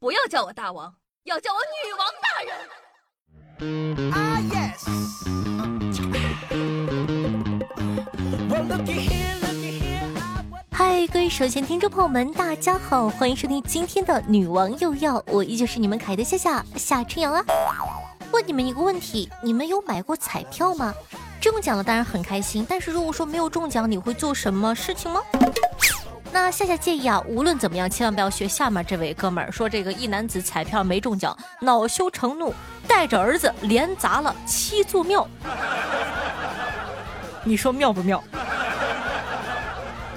不要叫我大王，要叫我女王大人。啊，yes！嗨，各位首先听众朋友们，大家好，欢迎收听今天的女王又要，我依旧是你们可爱的夏夏夏春阳啊。问你们一个问题，你们有买过彩票吗？中奖了当然很开心，但是如果说没有中奖，你会做什么事情吗？那夏夏建议啊，无论怎么样，千万不要学下面这位哥们儿说，这个一男子彩票没中奖，恼羞成怒，带着儿子连砸了七座庙。你说妙不妙？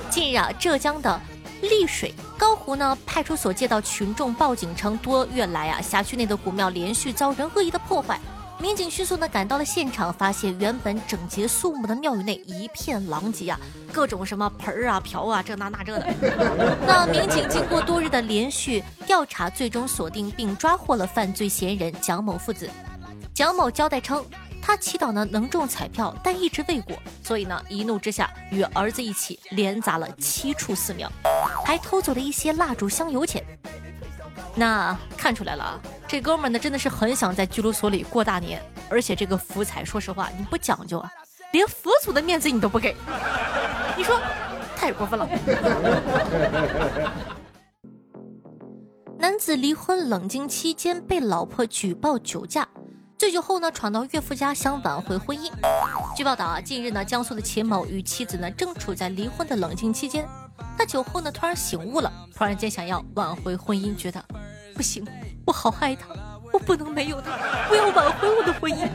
近日啊，浙江的丽水高湖呢派出所接到群众报警称，多月来啊，辖区内的古庙连续遭人恶意的破坏。民警迅速的赶到了现场，发现原本整洁肃穆的庙宇内一片狼藉啊，各种什么盆儿啊、瓢啊，这那那这的。那民警经过多日的连续调查，最终锁定并抓获了犯罪嫌疑人蒋某父子。蒋某交代称，他祈祷呢能中彩票，但一直未果，所以呢一怒之下与儿子一起连砸了七处寺庙，还偷走了一些蜡烛、香油钱。那看出来了啊，这哥们呢真的是很想在拘留所里过大年，而且这个福彩，说实话你不讲究啊，连佛祖的面子你都不给，你说太过分了。男子离婚冷静期间被老婆举报酒驾，醉酒后呢闯到岳父家想挽回婚姻。据报道啊，近日呢江苏的秦某与妻子呢正处在离婚的冷静期间，他酒后呢突然醒悟了，突然间想要挽回婚姻，觉得。不行，我好爱他，我不能没有他，我要挽回我的婚姻。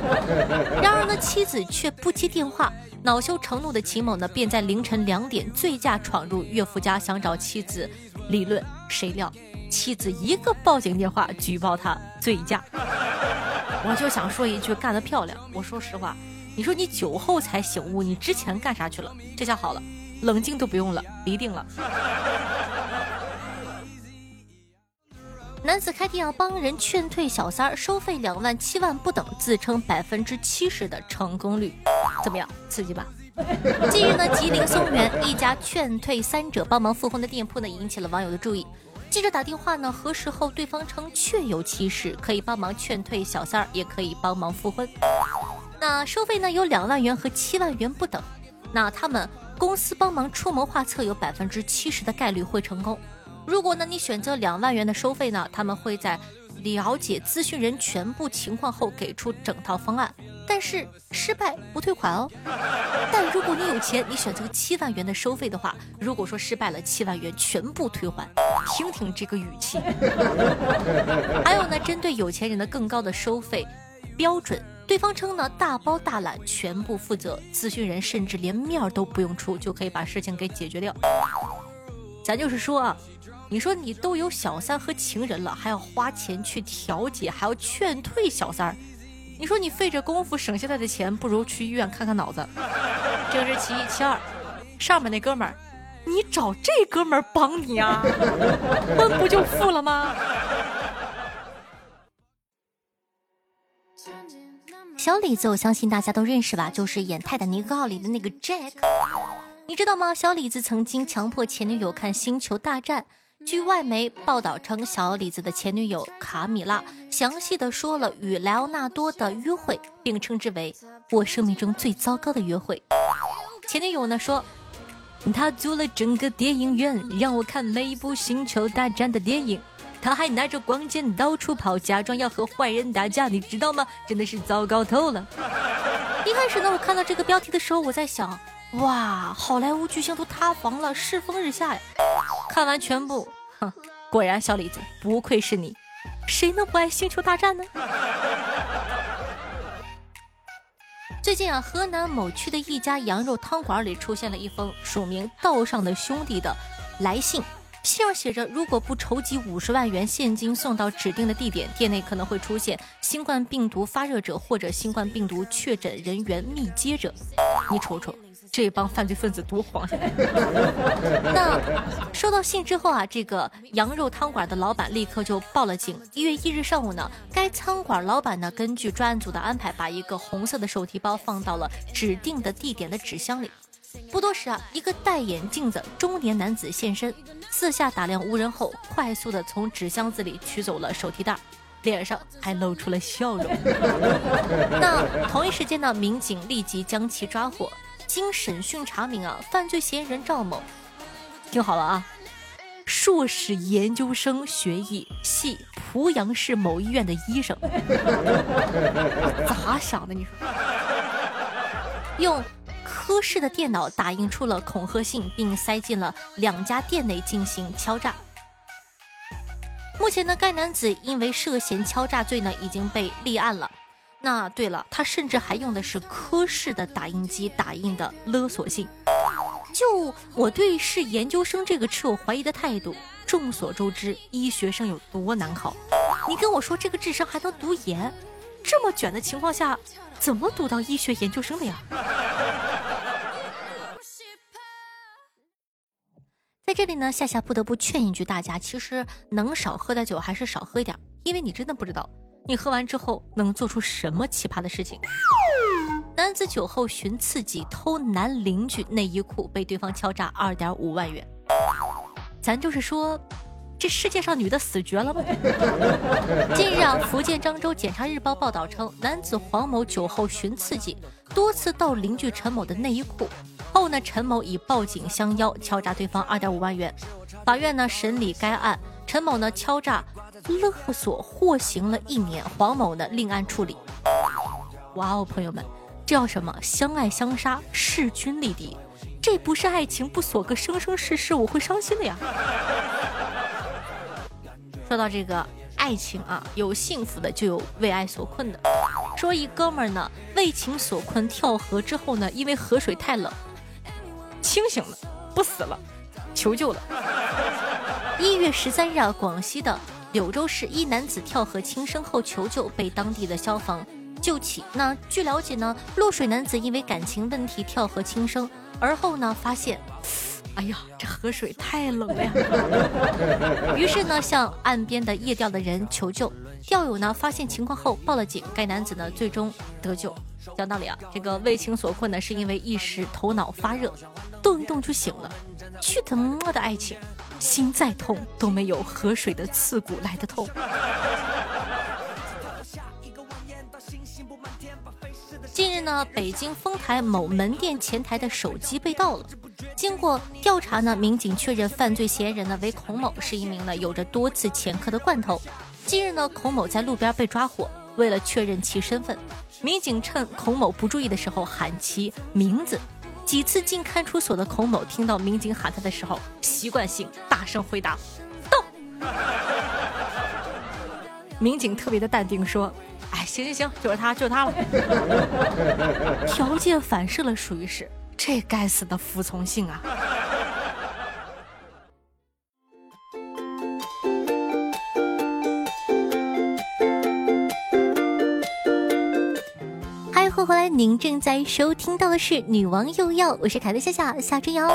然而呢，妻子却不接电话，恼羞成怒的秦某呢，便在凌晨两点醉驾闯入岳父家，想找妻子理论。谁料妻子一个报警电话举报他醉驾。我就想说一句，干得漂亮！我说实话，你说你酒后才醒悟，你之前干啥去了？这下好了，冷静都不用了，离定了。男子开店要帮人劝退小三儿，收费两万七万不等，自称百分之七十的成功率，怎么样？刺激吧？近日呢，吉林松原一家劝退三者帮忙复婚的店铺呢，引起了网友的注意。记者打电话呢核实后，对方称确有其事，可以帮忙劝退小三儿，也可以帮忙复婚。那收费呢有两万元和七万元不等。那他们公司帮忙出谋划策，有百分之七十的概率会成功。如果呢，你选择两万元的收费呢，他们会在了解咨询人全部情况后给出整套方案，但是失败不退款哦。但如果你有钱，你选择七万元的收费的话，如果说失败了，七万元全部退还。听听这个语气。还有呢，针对有钱人的更高的收费标准，对方称呢大包大揽，全部负责，咨询人甚至连面都不用出，就可以把事情给解决掉。咱就是说啊。你说你都有小三和情人了，还要花钱去调解，还要劝退小三儿，你说你费这功夫省下来的钱，不如去医院看看脑子。这是其一，其二，上面那哥们儿，你找这哥们儿帮你啊，婚 不就复了吗？小李子，我相信大家都认识吧，就是演《泰坦尼克号》里的那个 Jack。你知道吗？小李子曾经强迫前女友看《星球大战》。据外媒报道称，小李子的前女友卡米拉详细的说了与莱奥纳多的约会，并称之为我生命中最糟糕的约会。前女友呢说，他租了整个电影院让我看每一部星球大战的电影，他还拿着光剑到处跑，假装要和坏人打架，你知道吗？真的是糟糕透了。一开始呢，我看到这个标题的时候，我在想，哇，好莱坞巨星都塌房了，世风日下呀。看完全部。哼，果然小李子不愧是你，谁能不爱星球大战呢？最近啊，河南某区的一家羊肉汤馆里出现了一封署名“道上的兄弟”的来信，信上写着：如果不筹集五十万元现金送到指定的地点，店内可能会出现新冠病毒发热者或者新冠病毒确诊人员密接者。你瞅瞅。这帮犯罪分子多黄！那收到信之后啊，这个羊肉汤馆的老板立刻就报了警。一月一日上午呢，该餐馆老板呢根据专案组的安排，把一个红色的手提包放到了指定的地点的纸箱里。不多时啊，一个戴眼镜的中年男子现身，四下打量无人后，快速的从纸箱子里取走了手提袋，脸上还露出了笑容。那同一时间呢，民警立即将其抓获。经审讯查明啊，犯罪嫌疑人赵某，听好了啊，硕士研究生学历，系濮阳市某医院的医生。咋想的？你说？用。科室的电脑打印出了恐吓信，并塞进了两家店内进行敲诈。目前呢，该男子因为涉嫌敲诈罪呢，已经被立案了。那对了，他甚至还用的是科室的打印机打印的勒索信。就我对是研究生这个持有怀疑的态度。众所周知，医学生有多难考？你跟我说这个智商还能读研？这么卷的情况下，怎么读到医学研究生的呀？这里呢，夏夏不得不劝一句大家，其实能少喝点酒还是少喝一点，因为你真的不知道你喝完之后能做出什么奇葩的事情。男子酒后寻刺激偷男邻居内衣裤，被对方敲诈二点五万元。咱就是说，这世界上女的死绝了吗？近日啊，福建漳州检察日报报道称，男子黄某酒后寻刺激，多次盗邻居陈某的内衣裤。后呢，陈某以报警相邀，敲诈对方二点五万元。法院呢审理该案，陈某呢敲诈勒索获刑了一年，黄某呢另案处理。哇哦，朋友们，这叫什么？相爱相杀，势均力敌。这不是爱情，不锁个生生世世，我会伤心的呀。说到这个爱情啊，有幸福的，就有为爱所困的。说一哥们儿呢，为情所困，跳河之后呢，因为河水太冷。清醒了，不死了，求救了！一月十三日啊，广西的柳州市一男子跳河轻生后求救，被当地的消防救起。那据了解呢，落水男子因为感情问题跳河轻生，而后呢发现，哎呀，这河水太冷了呀！于是呢向岸边的夜钓的人求救，钓友呢发现情况后报了警，该男子呢最终得救。讲道理啊，这个为情所困呢，是因为一时头脑发热，动一动就醒了。去他妈的爱情，心再痛都没有河水的刺骨来的痛。近日呢，北京丰台某门店前台的手机被盗了。经过调查呢，民警确认犯罪嫌疑人呢为孔某，是一名呢有着多次前科的惯头。近日呢，孔某在路边被抓获，为了确认其身份。民警趁孔某不注意的时候喊其名字，几次进看守所的孔某听到民警喊他的时候，习惯性大声回答：“到。”民警特别的淡定说：“哎，行行行，就是他，就是他了。”条件反射了，属于是这该死的服从性啊！回来，您正在收听到的是《女王又要》，我是凯的夏夏夏春瑶。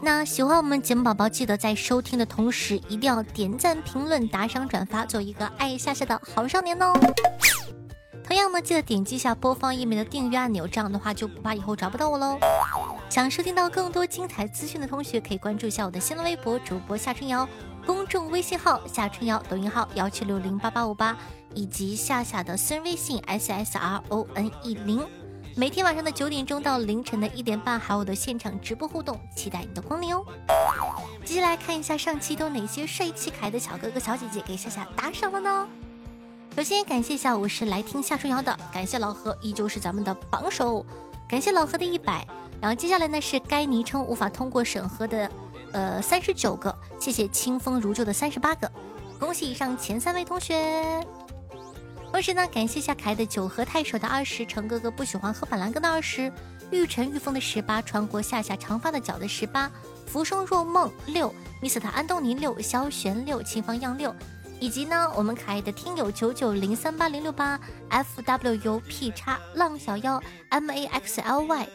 那喜欢我们节目宝宝，记得在收听的同时，一定要点赞、评论、打赏、转发，做一个爱夏夏的好少年哦。同样呢，记得点击一下播放页面的订阅按钮，这样的话就不怕以后找不到我喽。想收听到更多精彩资讯的同学，可以关注一下我的新浪微博主播夏春瑶，公众微信号夏春瑶，抖音号幺七六零八八五八。以及夏夏的私人微信 s s r o n e 零，每天晚上的九点钟到凌晨的一点半，还有我的现场直播互动，期待你的光临哦。接下来看一下上期都哪些帅气可爱的小哥哥小姐姐给夏夏打赏了呢？首先感谢一下我是来听夏春瑶的，感谢老何依旧是咱们的榜首，感谢老何的一百。然后接下来呢是该昵称无法通过审核的，呃三十九个，谢谢清风如旧的三十八个，恭喜以上前三位同学。同时呢，感谢一下可爱的九河太守的二十，程哥哥不喜欢喝板蓝根的二十，玉晨玉峰的十八，穿过夏夏长发的脚的十八，浮生若梦六，Mr 安东尼六，萧玄六，清风样六，以及呢我们可爱的听友九九零三八零六八，F W U P 叉浪小妖 M A X L Y，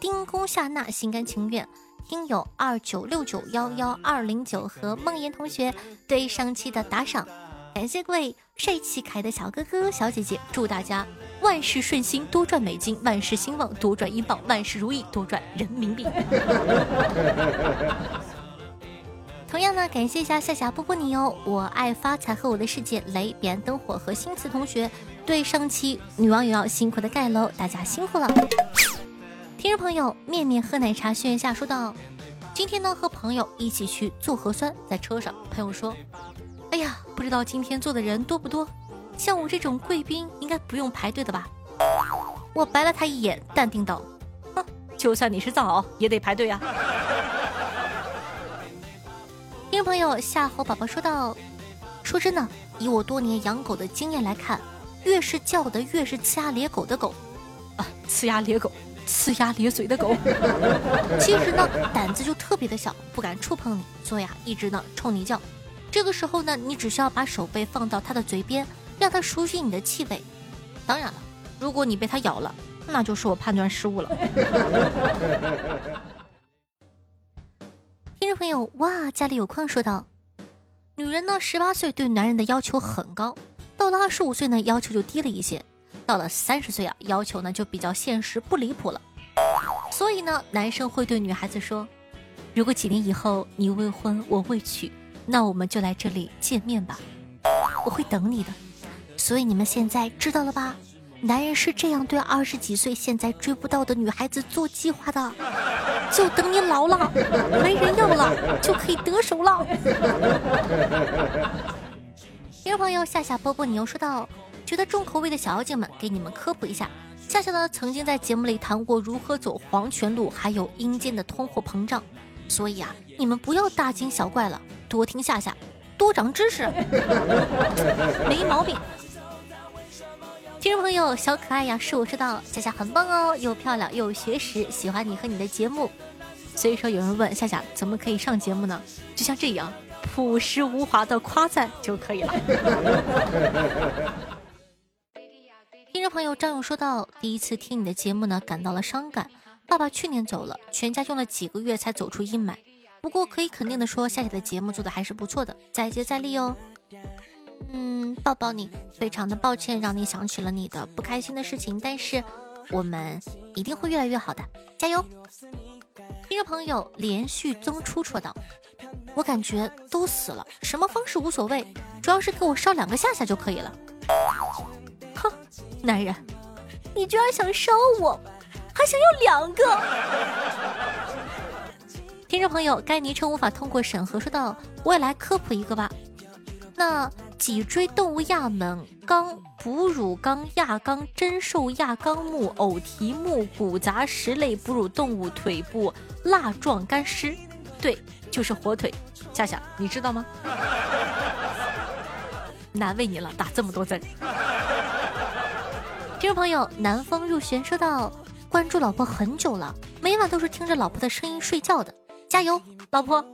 丁公夏娜心甘情愿，听友二九六九幺幺二零九和梦妍同学对上期的打赏，感谢各位。帅气可爱的小哥哥小姐姐，祝大家万事顺心，多赚美金；万事兴旺，多赚英镑；万事如意，多赚人民币。同样呢，感谢一下夏夏波波你哦，我爱发财和我的世界雷彼岸灯火和新词同学对上期女网友要辛苦的盖楼，大家辛苦了。听众朋友面面喝奶茶轩辕下说道：“今天呢和朋友一起去做核酸，在车上，朋友说，哎呀，知道今天坐的人多不多，像我这种贵宾应该不用排队的吧？我白了他一眼，淡定道：哼，就算你是藏獒也得排队啊。”听朋友夏侯宝宝说道：“说真的，以我多年养狗的经验来看，越是叫的越是呲牙咧狗的狗，啊，呲牙咧狗，呲牙咧嘴的狗，其实呢胆子就特别的小，不敢触碰你，所以啊一直呢冲你叫。这个时候呢，你只需要把手背放到它的嘴边，让它熟悉你的气味。当然了，如果你被它咬了，那就是我判断失误了。”听众朋友，哇，家里有矿说道：“女人呢，十八岁对男人的要求很高，到了二十五岁呢，要求就低了一些，到了三十岁啊，要求呢就比较现实，不离谱了。所以呢，男生会对女孩子说：如果几年以后你未婚我未娶，那我们就来这里见面吧，我会等你的。所以你们现在知道了吧？男人是这样对二十几岁现在追不到的女孩子做计划的。”就等你老了，没人要了，就可以得手了。听众朋友夏夏波波，你又说到，觉得重口味的小妖精们，给你们科普一下。夏夏呢曾经在节目里谈过如何走黄泉路，还有阴间的通货膨胀，所以啊，你们不要大惊小怪了，多听夏夏，多长知识，没毛病。听众朋友，小可爱呀，是我知道，夏夏很棒哦，又漂亮又有学识，喜欢你和你的节目。所以说，有人问夏夏怎么可以上节目呢？就像这样，朴实无华的夸赞就可以了。听众朋友张勇说道：“第一次听你的节目呢，感到了伤感。爸爸去年走了，全家用了几个月才走出阴霾。不过可以肯定的说，夏夏的节目做的还是不错的，再接再厉哦。”嗯，抱抱你，非常的抱歉让你想起了你的不开心的事情，但是我们一定会越来越好的，加油！听众朋友连续增出说道：“我感觉都死了，什么方式无所谓，主要是给我烧两个下下就可以了。”哼，男人，你居然想烧我，还想要两个！听众朋友该昵称无法通过审核说道：“我也来科普一个吧，那。脊椎动物亚门纲哺乳纲亚纲真兽亚纲目偶蹄目骨杂食类哺乳动物腿部蜡状干尸，对，就是火腿。夏夏，你知道吗？难为你了，打这么多字。听众朋友，南风入玄说道：关注老婆很久了，每晚都是听着老婆的声音睡觉的，加油，老婆！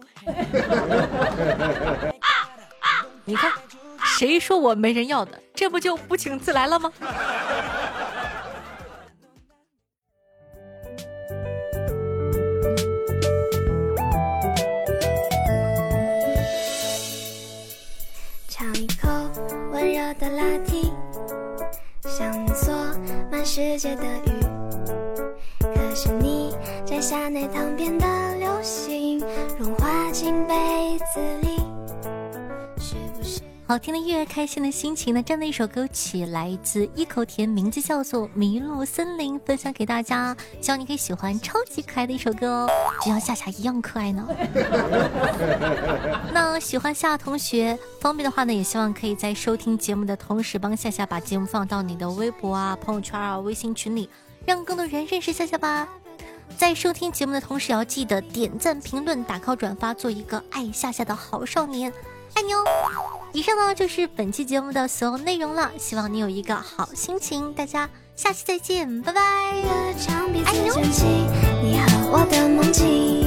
你 看。谁说我没人要的？这不就不请自来了吗？尝一口温热的拉提，想做满世界的雨，可是你摘下那烫边的流星，融化进杯子里。好听的音乐，开心的心情呢？这样的一首歌曲来自一口甜，名字叫做《迷路森林》，分享给大家，希望你可以喜欢，超级可爱的一首歌哦，就像夏夏一样可爱呢。那喜欢夏同学，方便的话呢，也希望可以在收听节目的同时，帮夏夏把节目放到你的微博啊、朋友圈啊、微信群里，让更多人认识夏夏吧。在收听节目的同时，要记得点赞、评论、打 call、转发，做一个爱夏夏的好少年。爱你哦！以上呢就是本期节目的所有内容了，希望你有一个好心情。大家下期再见，拜拜！爱你哦！